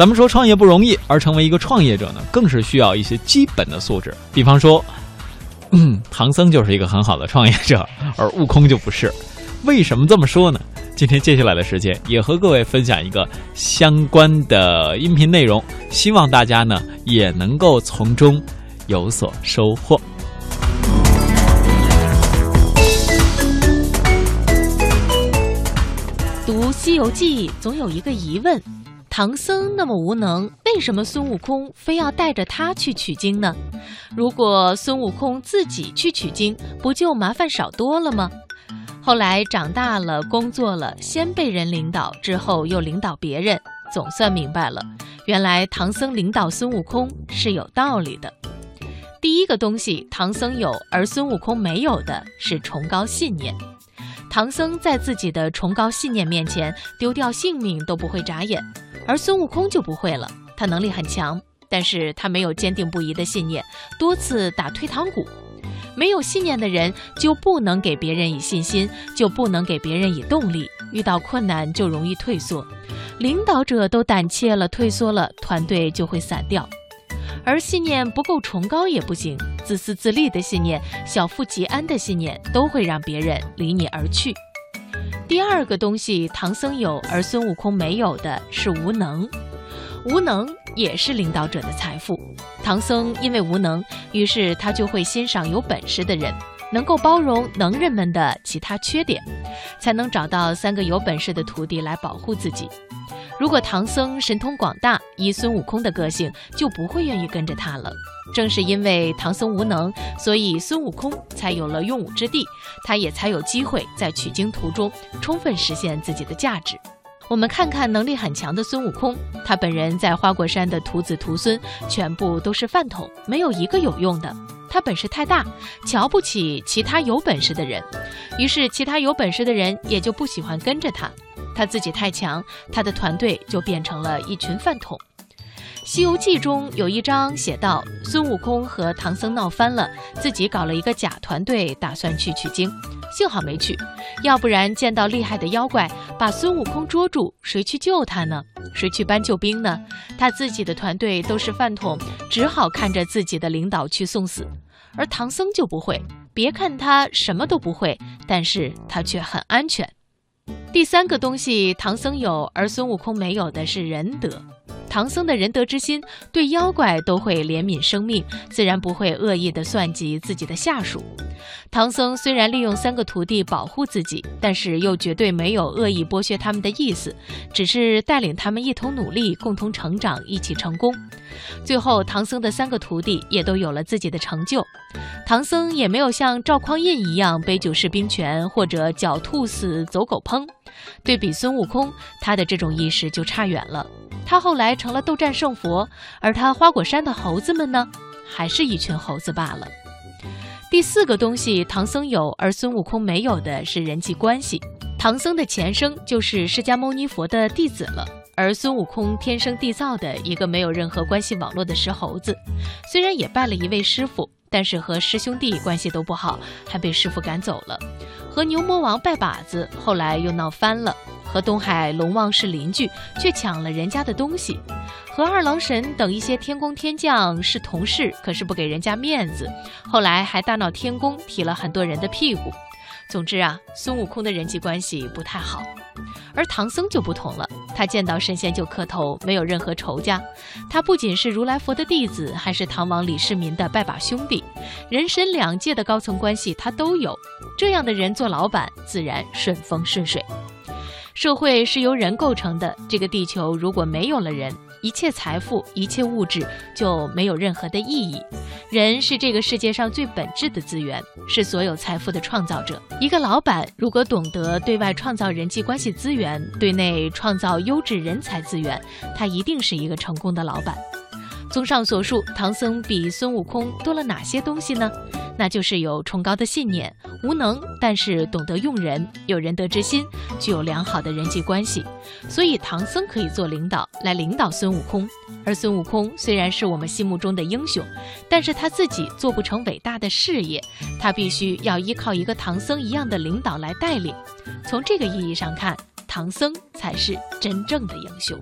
咱们说创业不容易，而成为一个创业者呢，更是需要一些基本的素质。比方说，嗯，唐僧就是一个很好的创业者，而悟空就不是。为什么这么说呢？今天接下来的时间也和各位分享一个相关的音频内容，希望大家呢也能够从中有所收获。读《西游记》总有一个疑问：唐僧那么无能，为什么孙悟空非要带着他去取经呢？如果孙悟空自己去取经，不就麻烦少多了吗？后来长大了，工作了，先被人领导，之后又领导别人，总算明白了，原来唐僧领导孙悟空是有道理的。第一个东西，唐僧有而孙悟空没有的是崇高信念。唐僧在自己的崇高信念面前，丢掉性命都不会眨眼，而孙悟空就不会了。他能力很强，但是他没有坚定不移的信念，多次打退堂鼓。没有信念的人就不能给别人以信心，就不能给别人以动力。遇到困难就容易退缩，领导者都胆怯了、退缩了，团队就会散掉。而信念不够崇高也不行，自私自利的信念、小富即安的信念都会让别人离你而去。第二个东西，唐僧有而孙悟空没有的是无能。无能也是领导者的财富。唐僧因为无能，于是他就会欣赏有本事的人，能够包容能人们的其他缺点，才能找到三个有本事的徒弟来保护自己。如果唐僧神通广大，依孙悟空的个性，就不会愿意跟着他了。正是因为唐僧无能，所以孙悟空才有了用武之地，他也才有机会在取经途中充分实现自己的价值。我们看看能力很强的孙悟空，他本人在花果山的徒子徒孙全部都是饭桶，没有一个有用的。他本事太大，瞧不起其他有本事的人，于是其他有本事的人也就不喜欢跟着他。他自己太强，他的团队就变成了一群饭桶。《西游记》中有一章写道，孙悟空和唐僧闹翻了，自己搞了一个假团队，打算去取经，幸好没去，要不然见到厉害的妖怪把孙悟空捉住，谁去救他呢？谁去搬救兵呢？他自己的团队都是饭桶，只好看着自己的领导去送死，而唐僧就不会。别看他什么都不会，但是他却很安全。第三个东西，唐僧有而孙悟空没有的是仁德。唐僧的仁德之心，对妖怪都会怜悯生命，自然不会恶意的算计自己的下属。唐僧虽然利用三个徒弟保护自己，但是又绝对没有恶意剥削他们的意思，只是带领他们一同努力，共同成长，一起成功。最后，唐僧的三个徒弟也都有了自己的成就。唐僧也没有像赵匡胤一样杯酒释兵权，或者狡兔死，走狗烹。对比孙悟空，他的这种意识就差远了。他后来成了斗战胜佛，而他花果山的猴子们呢，还是一群猴子罢了。第四个东西，唐僧有而孙悟空没有的是人际关系。唐僧的前生就是释迦牟尼佛的弟子了，而孙悟空天生地造的一个没有任何关系网络的石猴子，虽然也拜了一位师傅，但是和师兄弟关系都不好，还被师傅赶走了。和牛魔王拜把子，后来又闹翻了。和东海龙王是邻居，却抢了人家的东西；和二郎神等一些天宫天将是同事，可是不给人家面子，后来还大闹天宫，踢了很多人的屁股。总之啊，孙悟空的人际关系不太好，而唐僧就不同了，他见到神仙就磕头，没有任何仇家。他不仅是如来佛的弟子，还是唐王李世民的拜把兄弟，人神两界的高层关系他都有。这样的人做老板，自然顺风顺水。社会是由人构成的，这个地球如果没有了人，一切财富、一切物质就没有任何的意义。人是这个世界上最本质的资源，是所有财富的创造者。一个老板如果懂得对外创造人际关系资源，对内创造优质人才资源，他一定是一个成功的老板。综上所述，唐僧比孙悟空多了哪些东西呢？那就是有崇高的信念，无能但是懂得用人，有仁德之心，具有良好的人际关系。所以唐僧可以做领导来领导孙悟空，而孙悟空虽然是我们心目中的英雄，但是他自己做不成伟大的事业，他必须要依靠一个唐僧一样的领导来带领。从这个意义上看，唐僧才是真正的英雄。